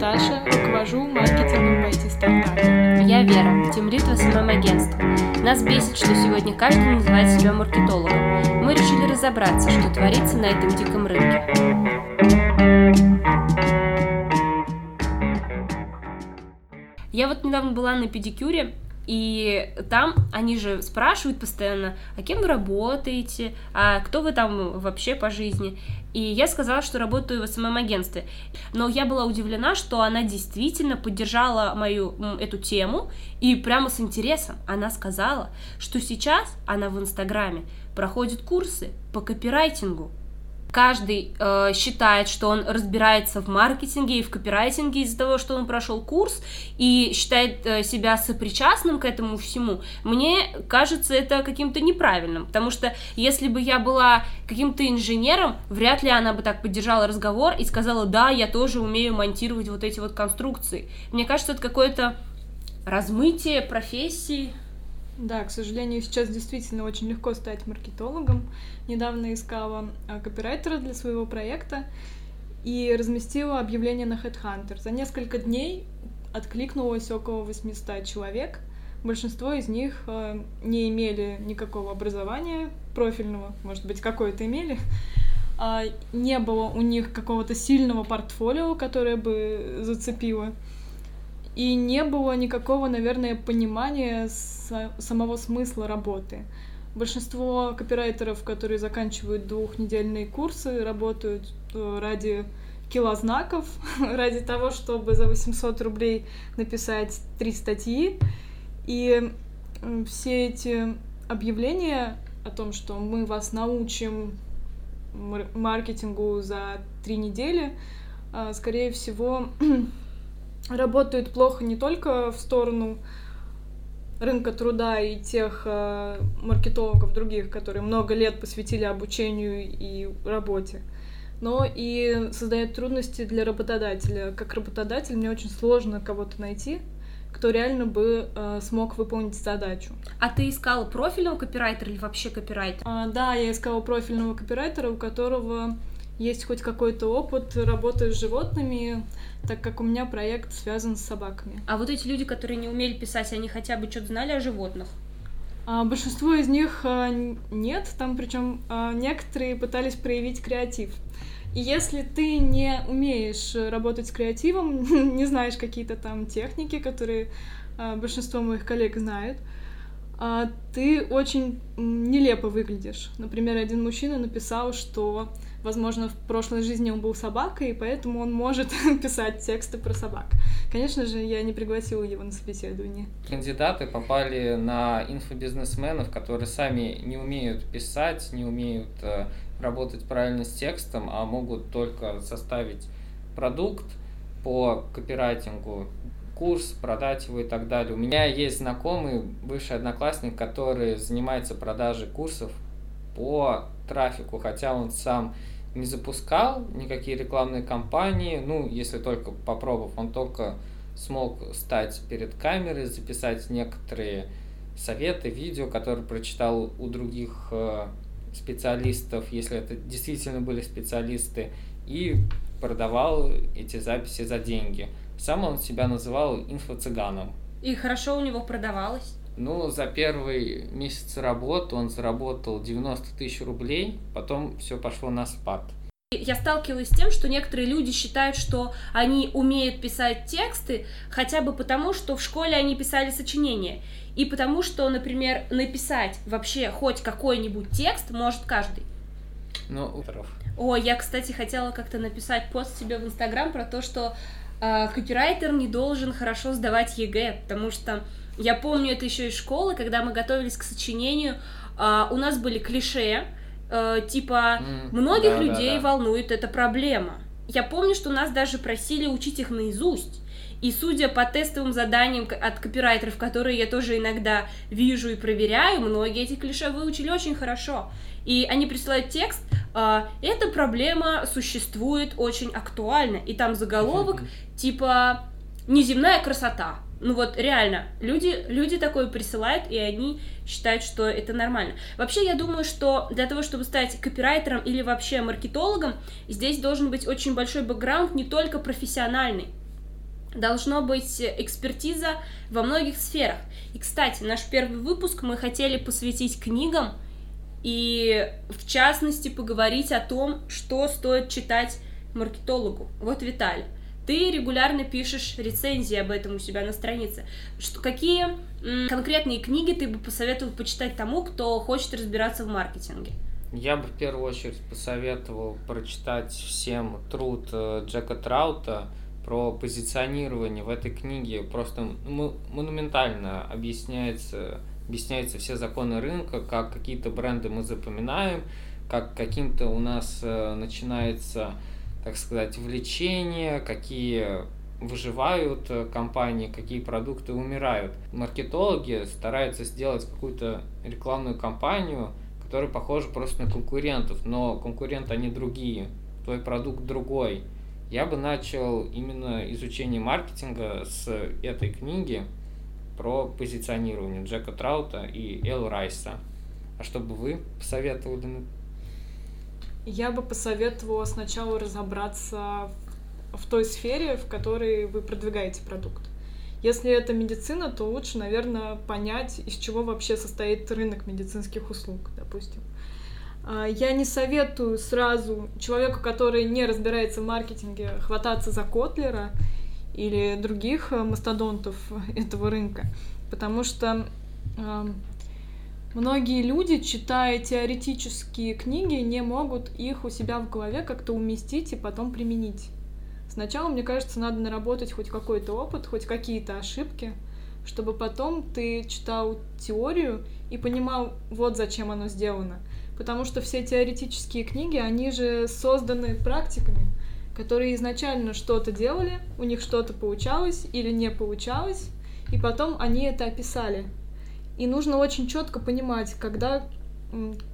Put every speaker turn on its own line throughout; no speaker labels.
Наташа, руковожу маркетингом в IT-стартапе.
Я Вера, тимлид в СММ-агентстве. Нас бесит, что сегодня каждый называет себя маркетологом. Мы решили разобраться, что творится на этом диком рынке. Я вот недавно была на педикюре, и там они же спрашивают постоянно, а кем вы работаете, а кто вы там вообще по жизни. И я сказала, что работаю в СММ-агентстве. Но я была удивлена, что она действительно поддержала мою эту тему, и прямо с интересом она сказала, что сейчас она в Инстаграме проходит курсы по копирайтингу. Каждый э, считает, что он разбирается в маркетинге и в копирайтинге из-за того, что он прошел курс и считает э, себя сопричастным к этому всему. Мне кажется это каким-то неправильным, потому что если бы я была каким-то инженером, вряд ли она бы так поддержала разговор и сказала, да, я тоже умею монтировать вот эти вот конструкции. Мне кажется, это какое-то размытие профессии.
Да, к сожалению, сейчас действительно очень легко стать маркетологом. Недавно искала а, копирайтера для своего проекта и разместила объявление на Headhunter. За несколько дней откликнулось около 800 человек. Большинство из них а, не имели никакого образования профильного, может быть, какое-то имели. А, не было у них какого-то сильного портфолио, которое бы зацепило. И не было никакого, наверное, понимания самого смысла работы. Большинство копирайтеров, которые заканчивают двухнедельные курсы, работают э, ради килознаков, ради того, чтобы за 800 рублей написать три статьи. И все эти объявления о том, что мы вас научим маркетингу за три недели, э, скорее всего, работают плохо не только в сторону рынка труда и тех э, маркетологов других, которые много лет посвятили обучению и работе, но и создает трудности для работодателя. Как работодатель мне очень сложно кого-то найти, кто реально бы э, смог выполнить задачу.
А ты искала профильного копирайтера или вообще копирайтера?
А, да, я искала профильного копирайтера, у которого есть хоть какой-то опыт работы с животными, так как у меня проект связан с собаками.
А вот эти люди, которые не умели писать, они хотя бы что-то знали о животных?
А, большинство из них а, нет, там причем а, некоторые пытались проявить креатив. И если ты не умеешь работать с креативом, не знаешь какие-то там техники, которые а, большинство моих коллег знают, а, ты очень нелепо выглядишь. Например, один мужчина написал, что возможно, в прошлой жизни он был собакой, и поэтому он может писать тексты про собак. Конечно же, я не пригласила его на собеседование.
Кандидаты попали на инфобизнесменов, которые сами не умеют писать, не умеют э, работать правильно с текстом, а могут только составить продукт по копирайтингу, курс, продать его и так далее. У меня есть знакомый, бывший одноклассник, который занимается продажей курсов по трафику, хотя он сам не запускал никакие рекламные кампании, ну, если только попробовав, он только смог стать перед камерой, записать некоторые советы, видео, которые прочитал у других э, специалистов, если это действительно были специалисты, и продавал эти записи за деньги. Сам он себя называл инфо-цыганом.
И хорошо у него продавалось?
Ну, за первый месяц работы он заработал 90 тысяч рублей, потом все пошло на спад.
Я сталкивалась с тем, что некоторые люди считают, что они умеют писать тексты хотя бы потому, что в школе они писали сочинения. И потому что, например, написать вообще хоть какой-нибудь текст может каждый.
Ну,
О, я, кстати, хотела как-то написать пост себе в Инстаграм про то, что копирайтер не должен хорошо сдавать ЕГЭ, потому что я помню это еще из школы, когда мы готовились к сочинению, э, у нас были клише, э, типа многих да, людей да, да. волнует эта проблема. Я помню, что нас даже просили учить их наизусть. И судя по тестовым заданиям от копирайтеров, которые я тоже иногда вижу и проверяю, многие эти клише выучили очень хорошо. И они присылают текст, э, эта проблема существует очень актуально. И там заголовок типа «Неземная красота». Ну вот реально, люди, люди такое присылают, и они считают, что это нормально. Вообще, я думаю, что для того, чтобы стать копирайтером или вообще маркетологом, здесь должен быть очень большой бэкграунд, не только профессиональный. Должно быть экспертиза во многих сферах. И, кстати, наш первый выпуск мы хотели посвятить книгам и, в частности, поговорить о том, что стоит читать маркетологу. Вот, Виталий, ты регулярно пишешь рецензии об этом у себя на странице. Что, какие конкретные книги ты бы посоветовал почитать тому, кто хочет разбираться в маркетинге?
Я бы в первую очередь посоветовал прочитать всем труд э, Джека Траута про позиционирование. В этой книге просто монументально объясняется, объясняются все законы рынка, как какие-то бренды мы запоминаем, как каким-то у нас э, начинается, так сказать, влечение, какие выживают э, компании, какие продукты умирают. Маркетологи стараются сделать какую-то рекламную кампанию, которые похожи просто на конкурентов, но конкуренты они другие, твой продукт другой. Я бы начал именно изучение маркетинга с этой книги про позиционирование Джека Траута и Эл Райса. А что бы вы посоветовали?
Я бы посоветовала сначала разобраться в той сфере, в которой вы продвигаете продукт. Если это медицина, то лучше, наверное, понять, из чего вообще состоит рынок медицинских услуг, допустим. Я не советую сразу человеку, который не разбирается в маркетинге, хвататься за Котлера или других э, мастодонтов этого рынка, потому что многие люди, читая теоретические книги, не могут их у себя в голове как-то уместить и потом применить. Сначала, мне кажется, надо наработать хоть какой-то опыт, хоть какие-то ошибки, чтобы потом ты читал теорию и понимал, вот зачем оно сделано. Потому что все теоретические книги, они же созданы практиками, которые изначально что-то делали, у них что-то получалось или не получалось, и потом они это описали. И нужно очень четко понимать, когда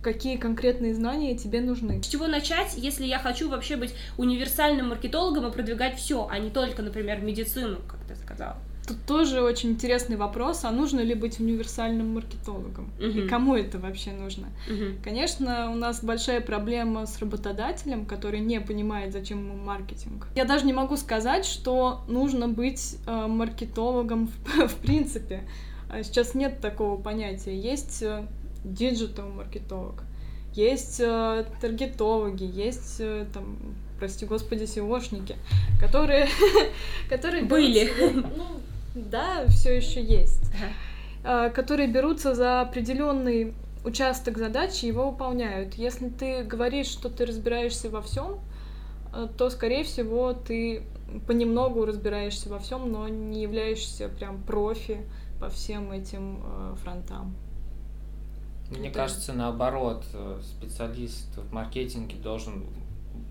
какие конкретные знания тебе нужны.
С чего начать, если я хочу вообще быть универсальным маркетологом и продвигать все, а не только, например, медицину, как ты сказала?
Тут тоже очень интересный вопрос, а нужно ли быть универсальным маркетологом? Uh-huh. И кому это вообще нужно? Uh-huh. Конечно, у нас большая проблема с работодателем, который не понимает, зачем ему маркетинг. Я даже не могу сказать, что нужно быть э, маркетологом в, в принципе. А сейчас нет такого понятия. Есть э, диджитал-маркетолог, есть э, таргетологи, есть э, там, прости господи, SEOшники, которые, которые
были.
ну, да, все еще есть, э, которые берутся за определенный участок задачи и его выполняют. Если ты говоришь, что ты разбираешься во всем, э, то, скорее всего, ты понемногу разбираешься во всем, но не являешься прям профи по всем этим э, фронтам.
Мне да. кажется, наоборот, э, специалист в маркетинге должен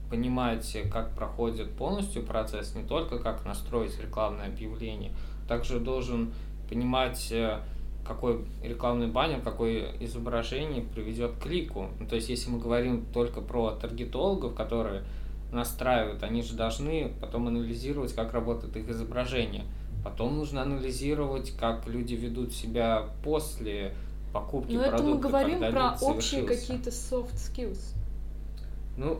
понимать, как проходит полностью процесс, не только как настроить рекламное объявление, также должен понимать, э, какой рекламный баннер, какое изображение приведет к клику. Ну, то есть, если мы говорим только про таргетологов, которые настраивают, они же должны потом анализировать, как работает их изображение. Потом нужно анализировать, как люди ведут себя после покупки Но
продукта. Но это мы говорим про общие какие-то soft skills.
Ну,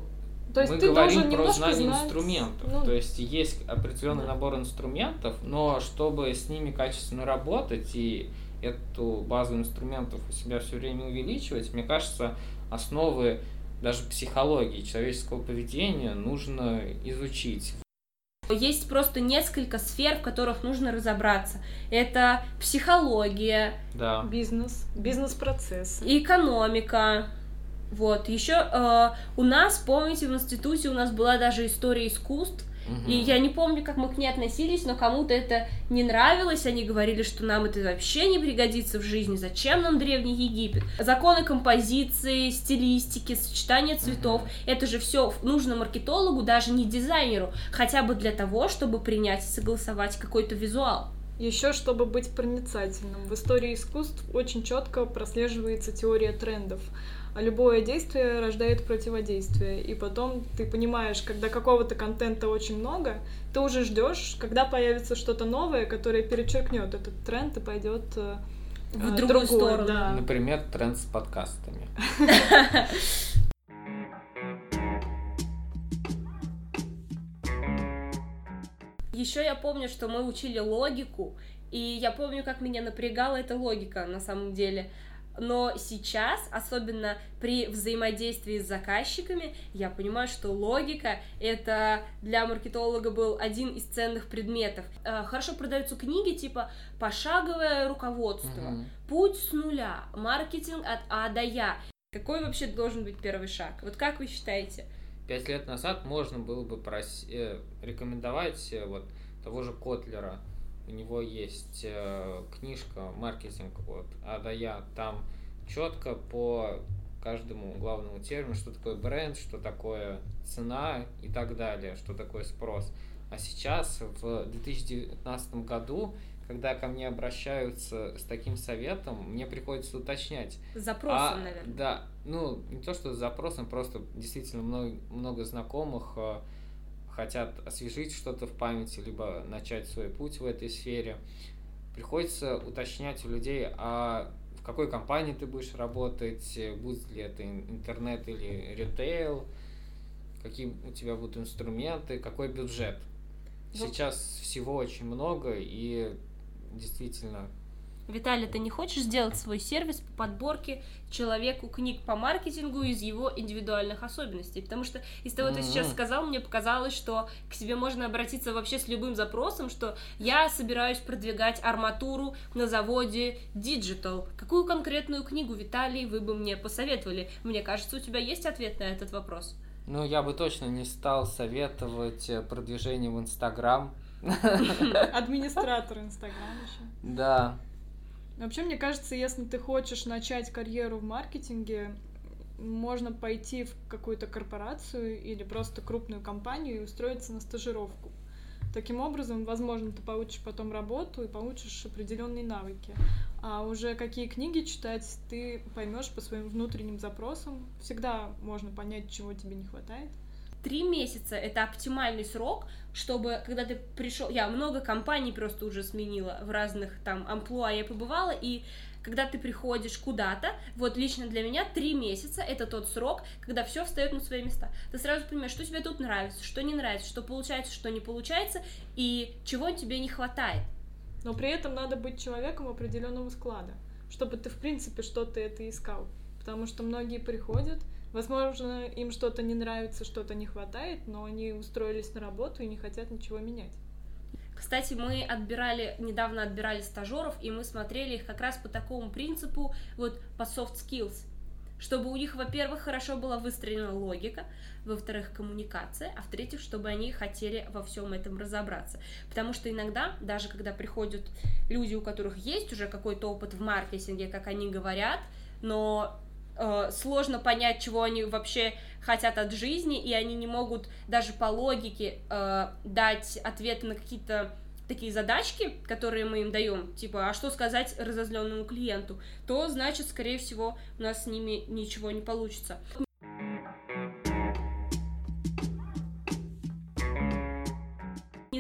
то есть мы ты говорим про знание знать... инструментов. Ну... То есть есть определенный да. набор инструментов, но чтобы с ними качественно работать и эту базу инструментов у себя все время увеличивать, мне кажется, основы даже психологии человеческого поведения нужно изучить.
Есть просто несколько сфер, в которых нужно разобраться. Это психология,
да.
бизнес, бизнес-процесс,
экономика. Вот, еще э, у нас, помните, в институте у нас была даже история искусств, Угу. И я не помню, как мы к ней относились, но кому-то это не нравилось. Они говорили, что нам это вообще не пригодится в жизни. Зачем нам Древний Египет? Законы композиции, стилистики, сочетания цветов. Угу. Это же все нужно маркетологу, даже не дизайнеру. Хотя бы для того, чтобы принять и согласовать какой-то визуал.
Еще чтобы быть проницательным. В истории искусств очень четко прослеживается теория трендов любое действие рождает противодействие. И потом ты понимаешь, когда какого-то контента очень много, ты уже ждешь, когда появится что-то новое, которое перечеркнет этот тренд и пойдет э,
в а, другую сторону.
Да. Например, тренд с подкастами.
еще я помню, что мы учили логику, и я помню, как меня напрягала эта логика на самом деле. Но сейчас, особенно при взаимодействии с заказчиками, я понимаю, что логика это для маркетолога был один из ценных предметов. Э, хорошо продаются книги типа «Пошаговое руководство», угу. «Путь с нуля», «Маркетинг от А до Я». Какой вообще должен быть первый шаг? Вот как вы считаете?
Пять лет назад можно было бы прос... э, рекомендовать э, вот того же Котлера – у него есть э, книжка «Маркетинг от А до Я». Там четко по каждому главному термину, что такое бренд, что такое цена и так далее, что такое спрос. А сейчас, в 2019 году, когда ко мне обращаются с таким советом, мне приходится уточнять.
Запросом, а, наверное.
Да, ну, не то, что с запросом, просто действительно много, много знакомых э, хотят освежить что-то в памяти, либо начать свой путь в этой сфере, приходится уточнять у людей, а в какой компании ты будешь работать, будет ли это интернет или ритейл, какие у тебя будут инструменты, какой бюджет. Сейчас всего очень много, и действительно
Виталий, ты не хочешь сделать свой сервис по подборке человеку книг по маркетингу из его индивидуальных особенностей? Потому что из того, что ты сейчас сказал, мне показалось, что к себе можно обратиться вообще с любым запросом, что я собираюсь продвигать арматуру на заводе Digital. Какую конкретную книгу, Виталий, вы бы мне посоветовали? Мне кажется, у тебя есть ответ на этот вопрос.
Ну, я бы точно не стал советовать э, продвижение в Инстаграм.
Администратор Инстаграм еще.
Да,
Вообще, мне кажется, если ты хочешь начать карьеру в маркетинге, можно пойти в какую-то корпорацию или просто крупную компанию и устроиться на стажировку. Таким образом, возможно, ты получишь потом работу и получишь определенные навыки. А уже какие книги читать, ты поймешь по своим внутренним запросам. Всегда можно понять, чего тебе не хватает
три месяца это оптимальный срок, чтобы, когда ты пришел, я много компаний просто уже сменила в разных там амплуа я побывала, и когда ты приходишь куда-то, вот лично для меня три месяца это тот срок, когда все встает на свои места. Ты сразу понимаешь, что тебе тут нравится, что не нравится, что получается, что не получается, и чего тебе не хватает.
Но при этом надо быть человеком определенного склада, чтобы ты, в принципе, что-то это искал. Потому что многие приходят, Возможно, им что-то не нравится, что-то не хватает, но они устроились на работу и не хотят ничего менять.
Кстати, мы отбирали, недавно отбирали стажеров, и мы смотрели их как раз по такому принципу, вот по soft skills, чтобы у них, во-первых, хорошо была выстроена логика, во-вторых, коммуникация, а в-третьих, чтобы они хотели во всем этом разобраться. Потому что иногда, даже когда приходят люди, у которых есть уже какой-то опыт в маркетинге, как они говорят, но э, сложно понять, чего они вообще хотят от жизни, и они не могут даже по логике э, дать ответы на какие-то такие задачки, которые мы им даем, типа, а что сказать разозленному клиенту, то значит, скорее всего, у нас с ними ничего не получится.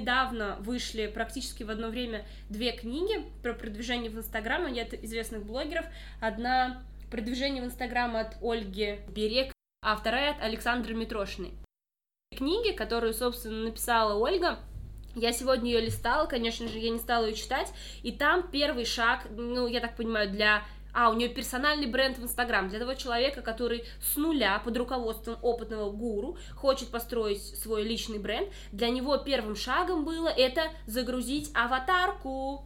недавно вышли практически в одно время две книги про продвижение в Инстаграме от известных блогеров. Одна продвижение в Инстаграм от Ольги Берег, а вторая от Александры Митрошиной. Книги, которую, собственно, написала Ольга, я сегодня ее листала, конечно же, я не стала ее читать, и там первый шаг, ну, я так понимаю, для а, у нее персональный бренд в Инстаграм для того человека, который с нуля под руководством опытного гуру хочет построить свой личный бренд. Для него первым шагом было это загрузить аватарку,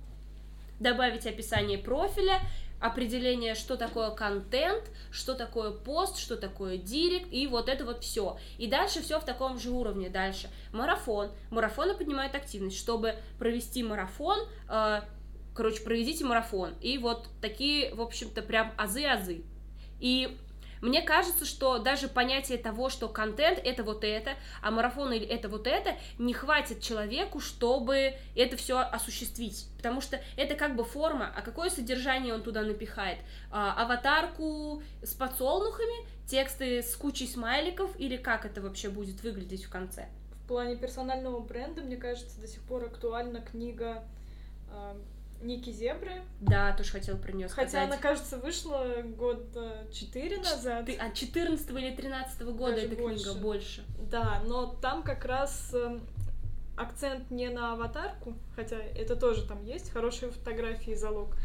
добавить описание профиля, определение, что такое контент, что такое пост, что такое директ, и вот это вот все. И дальше все в таком же уровне. Дальше марафон. Марафоны поднимают активность. Чтобы провести марафон, э, короче, проведите марафон. И вот такие, в общем-то, прям азы-азы. И мне кажется, что даже понятие того, что контент это вот это, а марафон или это вот это, не хватит человеку, чтобы это все осуществить. Потому что это как бы форма, а какое содержание он туда напихает? А, аватарку с подсолнухами, тексты с кучей смайликов, или как это вообще будет выглядеть в конце?
В плане персонального бренда, мне кажется, до сих пор актуальна книга а, Ники Зебры.
Да, тоже хотела про нее сказать.
Хотя она, кажется, вышла год четыре назад.
Ты, а 14 или 13 года Даже эта больше. книга больше.
Да, но там как раз эм, акцент не на аватарку, хотя это тоже там есть, хорошие фотографии залог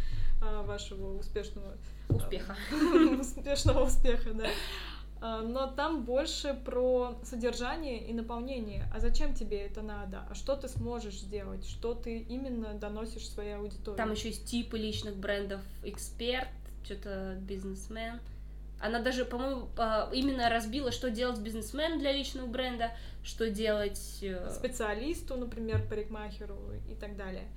а, вашего успешного
успеха.
Успешного успеха, да. А, но там больше про содержание и наполнение. А зачем тебе это надо? А что ты сможешь сделать? Что ты именно доносишь своей аудитории?
Там еще есть типы личных брендов. Эксперт, что-то бизнесмен. Она даже, по-моему, а, именно разбила, что делать бизнесмен для личного бренда, что делать... Э,
Специалисту, например, парикмахеру и так далее.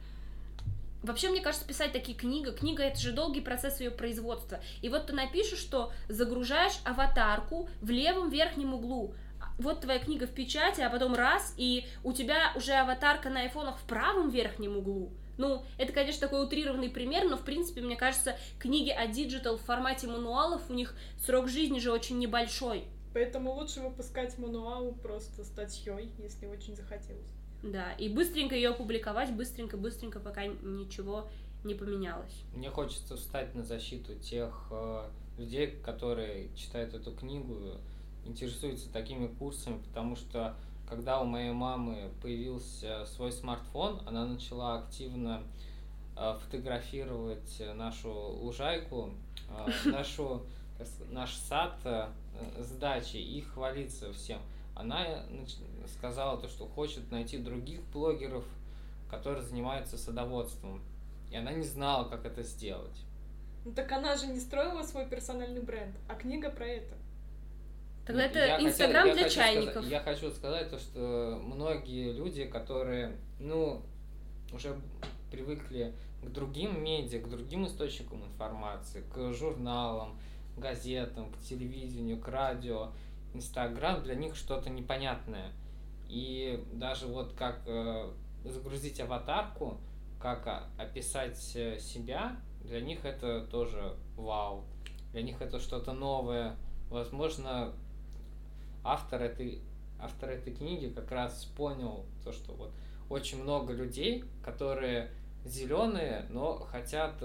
Вообще, мне кажется, писать такие книги, книга это же долгий процесс ее производства. И вот ты напишешь, что загружаешь аватарку в левом верхнем углу. Вот твоя книга в печати, а потом раз, и у тебя уже аватарка на айфонах в правом верхнем углу. Ну, это, конечно, такой утрированный пример, но, в принципе, мне кажется, книги о диджитал в формате мануалов, у них срок жизни же очень небольшой.
Поэтому лучше выпускать мануал просто статьей, если очень захотелось.
Да, и быстренько ее опубликовать, быстренько-быстренько, пока ничего не поменялось.
Мне хочется встать на защиту тех э, людей, которые читают эту книгу, интересуются такими курсами, потому что когда у моей мамы появился свой смартфон, она начала активно э, фотографировать нашу лужайку, э, нашу, наш сад э, с дачей и хвалиться всем она сказала то, что хочет найти других блогеров, которые занимаются садоводством. И она не знала, как это сделать.
Ну так она же не строила свой персональный бренд, а книга про это.
Тогда ну, это Инстаграм для чайников.
Сказать, я хочу сказать то, что многие люди, которые, ну, уже привыкли к другим медиа, к другим источникам информации, к журналам, газетам, к телевидению, к радио, Инстаграм для них что-то непонятное. И даже вот как э, загрузить аватарку, как описать э, себя, для них это тоже вау. Для них это что-то новое. Возможно, автор этой, автор этой книги как раз понял то, что вот очень много людей, которые зеленые, но хотят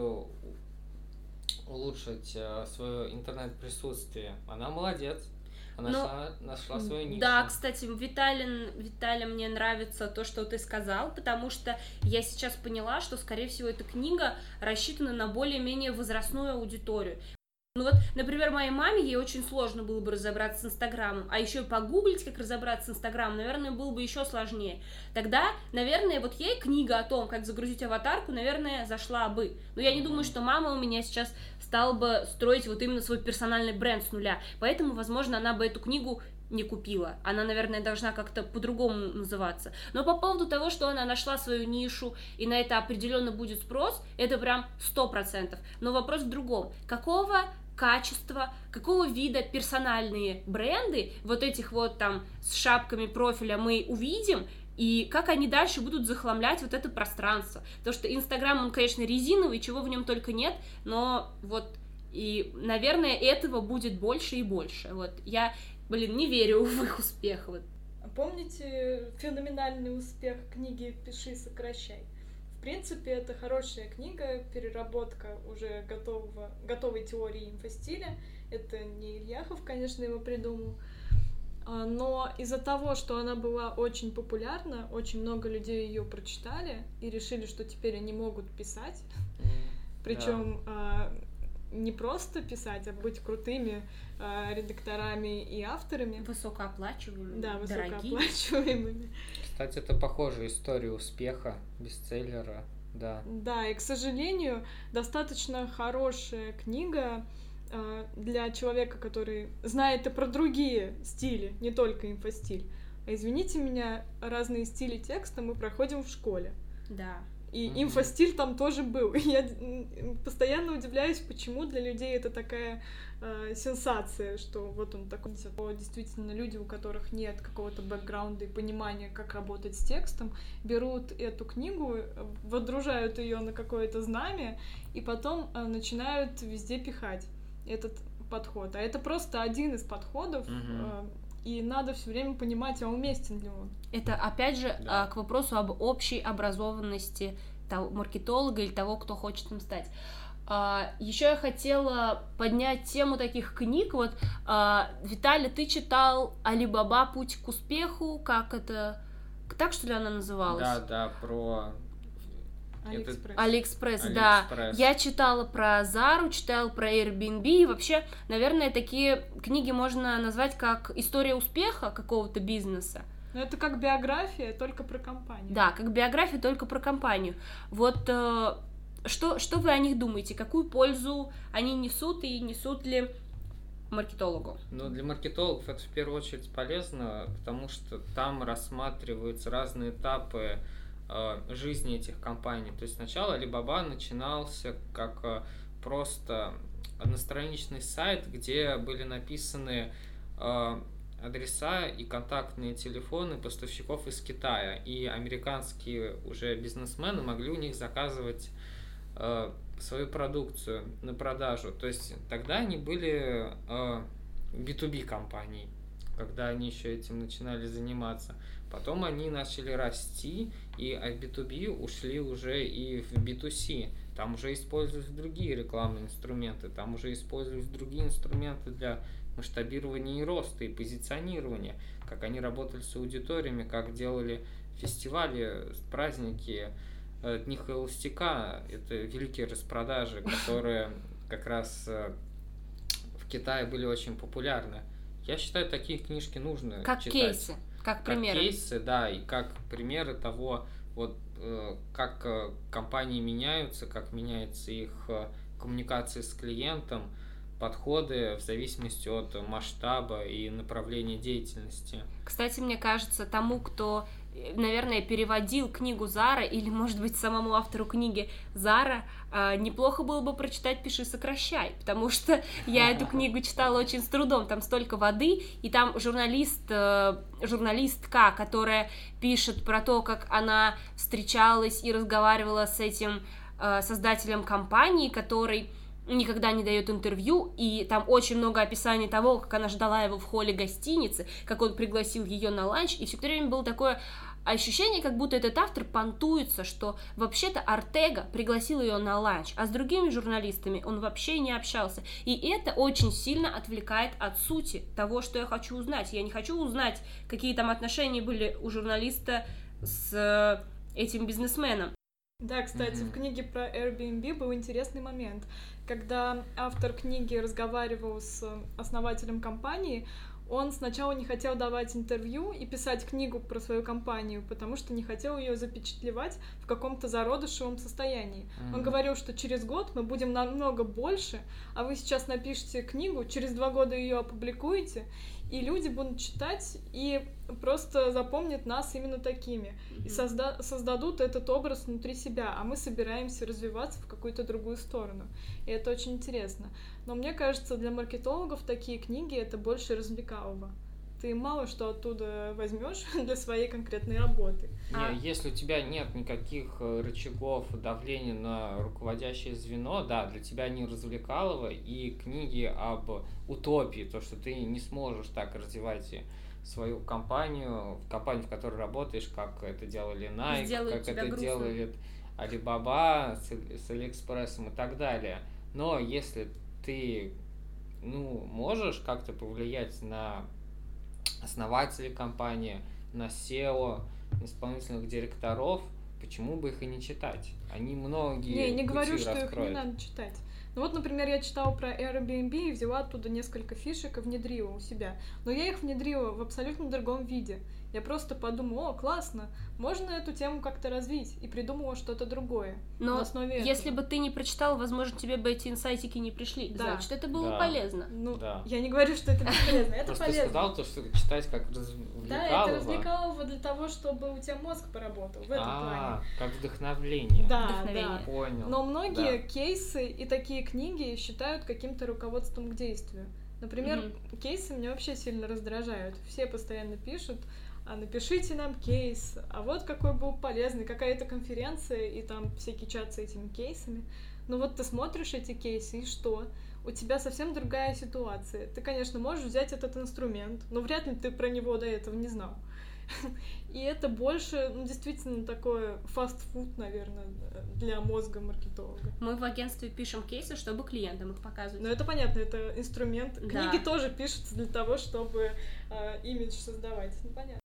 улучшить э, свое интернет-присутствие. Она молодец. Она ну, нашла, нашла свою нишу.
Да, кстати, Виталин, Виталий, мне нравится то, что ты сказал, потому что я сейчас поняла, что, скорее всего, эта книга рассчитана на более-менее возрастную аудиторию. Ну вот, например, моей маме, ей очень сложно было бы разобраться с Инстаграмом, а еще и погуглить, как разобраться с Инстаграмом, наверное, было бы еще сложнее. Тогда, наверное, вот ей книга о том, как загрузить аватарку, наверное, зашла бы. Но я не думаю, что мама у меня сейчас стала бы строить вот именно свой персональный бренд с нуля. Поэтому, возможно, она бы эту книгу не купила. Она, наверное, должна как-то по-другому называться. Но по поводу того, что она нашла свою нишу, и на это определенно будет спрос, это прям сто процентов. Но вопрос в другом. Какого качества, какого вида персональные бренды вот этих вот там с шапками профиля мы увидим, и как они дальше будут захламлять вот это пространство. Потому что Инстаграм, он, конечно, резиновый, чего в нем только нет, но вот и, наверное, этого будет больше и больше. Вот я, блин, не верю в их успех. Вот.
Помните феноменальный успех книги «Пиши, сокращай»? В принципе, это хорошая книга, переработка уже готового, готовой теории инфостиля. Это не Ильяхов, конечно, его придумал. А, но из-за того, что она была очень популярна, очень много людей ее прочитали и решили, что теперь они могут писать. Причем да не просто писать, а быть крутыми э, редакторами и авторами.
Высокооплачиваемыми.
Да, высокооплачиваемыми.
Кстати, это похожая история успеха бестселлера, да.
Да, и, к сожалению, достаточно хорошая книга э, для человека, который знает и про другие стили, не только инфостиль. А извините меня, разные стили текста мы проходим в школе.
Да.
И mm-hmm. инфостиль там тоже был. я постоянно удивляюсь, почему для людей это такая э, сенсация, что вот он такой. Действительно, люди, у которых нет какого-то бэкграунда и понимания, как работать с текстом, берут эту книгу, водружают ее на какое-то знамя и потом э, начинают везде пихать этот подход. А это просто один из подходов. Mm-hmm. Э, и надо все время понимать, а уместен ли он.
Это опять же да. А, к вопросу об общей образованности того, маркетолога или того, кто хочет им стать. А, еще я хотела поднять тему таких книг. Вот, а, Виталий, ты читал Алибаба Путь к успеху, как это Так что ли она называлась?
Да, да, про
Алиэкспресс.
Алиэкспресс, да.
Алиэкспресс.
Я читала про Зару, читала про Airbnb, и вообще, наверное, такие книги можно назвать как история успеха какого-то бизнеса.
Но это как биография, только про компанию.
Да, как биография только про компанию. Вот э, что, что вы о них думаете? Какую пользу они несут и несут ли маркетологу?
Ну, для маркетологов это в первую очередь полезно, потому что там рассматриваются разные этапы жизни этих компаний. То есть сначала Alibaba начинался как э, просто одностраничный сайт, где были написаны э, адреса и контактные телефоны поставщиков из Китая. И американские уже бизнесмены могли у них заказывать э, свою продукцию на продажу. То есть тогда они были э, B2B компанией, когда они еще этим начинали заниматься. Потом они начали расти, и от B2B ушли уже и в B2C. Там уже используются другие рекламные инструменты, там уже используются другие инструменты для масштабирования и роста, и позиционирования, как они работали с аудиториями, как делали фестивали, праздники, э, Дни холостяка, это великие распродажи, которые как раз э, в Китае были очень популярны. Я считаю, такие книжки нужно
Как
читать.
кейсы, как
Как
примеры.
кейсы, да, и как примеры того, вот э, как э, компании меняются, как меняется их э, коммуникация с клиентом, подходы в зависимости от масштаба и направления деятельности.
Кстати, мне кажется, тому, кто, наверное, переводил книгу Зара, или, может быть, самому автору книги Зара, э, неплохо было бы прочитать «Пиши, сокращай», потому что я эту книгу читала очень с трудом, там столько воды, и там журналист, э, журналистка, которая пишет про то, как она встречалась и разговаривала с этим э, создателем компании, который никогда не дает интервью, и там очень много описаний того, как она ждала его в холле гостиницы, как он пригласил ее на ланч, и все время было такое ощущение, как будто этот автор понтуется, что вообще-то Артега пригласил ее на ланч, а с другими журналистами он вообще не общался. И это очень сильно отвлекает от сути того, что я хочу узнать. Я не хочу узнать, какие там отношения были у журналиста с э, этим бизнесменом.
Да, кстати,
Мгм.
в книге про Airbnb был интересный момент. Когда автор книги разговаривал с основателем компании, он сначала не хотел давать интервью и писать книгу про свою компанию, потому что не хотел ее запечатлевать в каком-то зародышевом состоянии. Он
Мгм.
говорил, что через год мы будем намного больше, а вы сейчас напишите книгу, через два года ее опубликуете, и люди будут читать и просто запомнят нас именно такими. И созда- создадут этот образ внутри себя, а мы собираемся развиваться в какую-то другую сторону. И это очень интересно. Но мне кажется, для маркетологов такие книги это больше развлекалово. Ты мало что оттуда возьмешь для своей конкретной работы.
Не,
А.
Если у тебя нет никаких э, рычагов давления на руководящее звено, да, для тебя не развлекалово, и книги об утопии, то, что ты не сможешь так развивать свою компанию, компанию, в которой работаешь, как это делали Nike,
Сделают
как это
грустным.
делает Alibaba с, с Алиэкспрессом и так далее. Но если ты ну, можешь как-то повлиять на основателей компании, на SEO, исполнительных директоров, почему бы их и не читать? Они многие
Не, не говорю, что их не надо читать. Ну вот, например, я читала про Airbnb и взяла оттуда несколько фишек и внедрила у себя. Но я их внедрила в абсолютно другом виде. Я просто подумала, о, классно, можно эту тему как-то развить, и придумала что-то другое.
Но
на основе
если
этого.
бы ты не прочитал, возможно, тебе бы эти инсайтики не пришли.
Да.
Значит, это было
Да.
полезно.
Ну,
Да.
я не говорю, что это бесполезно, это
Просто ты
полезно.
сказал то, что читать как
Да,
развлекалово.
это развлекалово для того, чтобы у тебя мозг поработал в этом
а,
плане.
как вдохновление.
Да,
Вдохновение.
да.
Понял.
Но многие
Да.
кейсы и такие книги считают каким-то руководством к действию. Например, кейсы меня вообще сильно раздражают. Все постоянно пишут, а напишите нам кейс, а вот какой был полезный, какая-то конференция, и там всякие чат с этими кейсами. Ну вот ты смотришь эти кейсы, и что? У тебя совсем другая ситуация. Ты, конечно, можешь взять этот инструмент, но вряд ли ты про него до этого не знал. И это больше, ну, действительно, такое фастфуд, наверное, для мозга маркетолога.
Мы в агентстве пишем кейсы, чтобы клиентам их показывать.
Ну, это понятно, это инструмент.
Да.
Книги тоже пишутся для того, чтобы э, имидж создавать. Ну, понятно.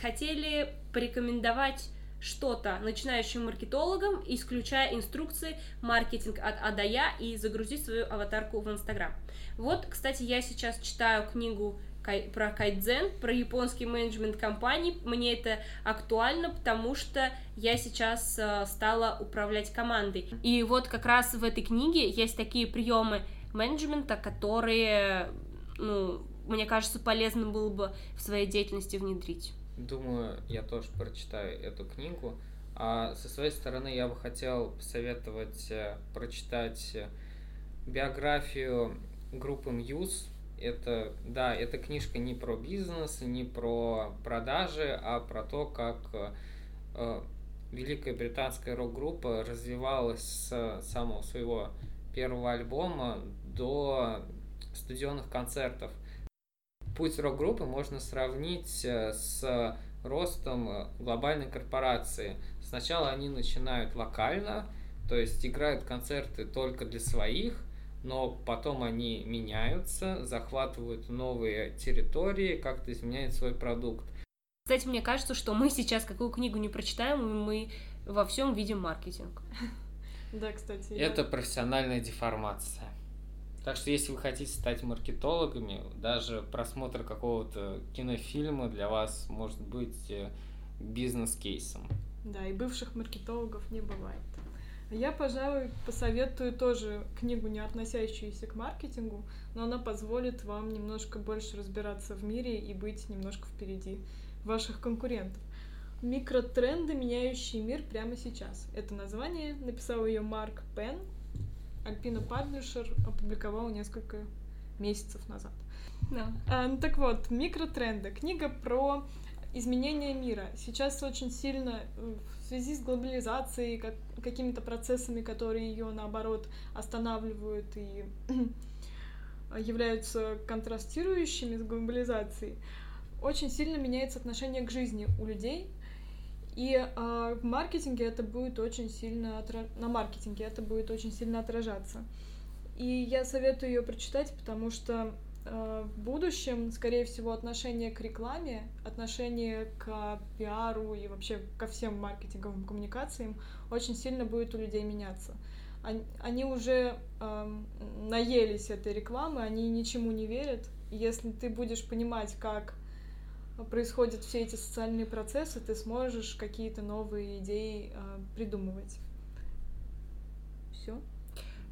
Хотели порекомендовать что-то начинающим маркетологам, исключая инструкции маркетинг от А до Я и загрузить свою аватарку в Инстаграм. Вот, кстати, я сейчас читаю книгу про кайдзен, про японский менеджмент компаний. Мне это актуально, потому что я сейчас э, стала управлять командой. И вот как раз в этой книге есть такие приемы менеджмента, которые, ну, мне кажется, полезно было бы в своей деятельности внедрить.
Думаю, я тоже прочитаю эту книгу. А со своей стороны я бы хотел посоветовать э, прочитать э, биографию группы Muse. Это, да, эта книжка не про бизнес, не про продажи, а про то, как э, великая британская рок-группа развивалась с самого своего первого альбома до стадионных концертов – путь рок-группы можно сравнить э, с ростом э, глобальной корпорации. Сначала они начинают локально, то есть играют концерты только для своих, но потом они меняются, захватывают новые территории, как-то изменяют свой продукт.
Кстати, мне кажется, что мы сейчас какую книгу не прочитаем, и мы во всем видим маркетинг.
Да, кстати.
Это профессиональная деформация. Так что если вы хотите стать маркетологами, даже просмотр какого-то кинофильма для вас может быть э, бизнес-кейсом.
Да, и бывших маркетологов не бывает. Я, пожалуй, посоветую тоже книгу, не относящуюся к маркетингу, но она позволит вам немножко больше разбираться в мире и быть немножко впереди ваших конкурентов. Микротренды, меняющие мир прямо сейчас. Это название написал ее Марк Пен, Альпина Паблишер опубликовал несколько месяцев назад. Да. А, ну, так вот, микротренды. Книга про изменение мира. Сейчас очень сильно э, в связи с глобализацией, как, какими-то процессами, которые ее наоборот останавливают и являются контрастирующими с глобализацией, очень сильно меняется отношение к жизни у людей, и э, в маркетинге это будет очень сильно отра... на маркетинге это будет очень сильно отражаться. И я советую ее прочитать, потому что э, в будущем, скорее всего, отношение к рекламе, отношение к пиару и вообще ко всем маркетинговым коммуникациям очень сильно будет у людей меняться. Они, они уже э, наелись этой рекламы, они ничему не верят. Если ты будешь понимать, как происходят все эти социальные процессы, ты сможешь какие-то новые идеи э, придумывать. Все.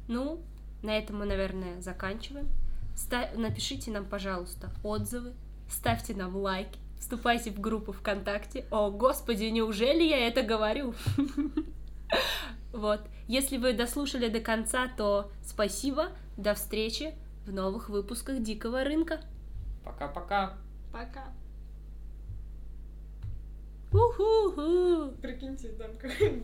Ну, на этом мы, наверное, заканчиваем. Ста- напишите нам, пожалуйста, отзывы, ставьте нам лайки, вступайте в группу ВКонтакте. О, господи, неужели я это говорю? Вот. Если вы дослушали до конца, то спасибо. До встречи в новых выпусках Дикого рынка.
Пока-пока.
Пока.
Уху-ху.
Прикиньте, там какой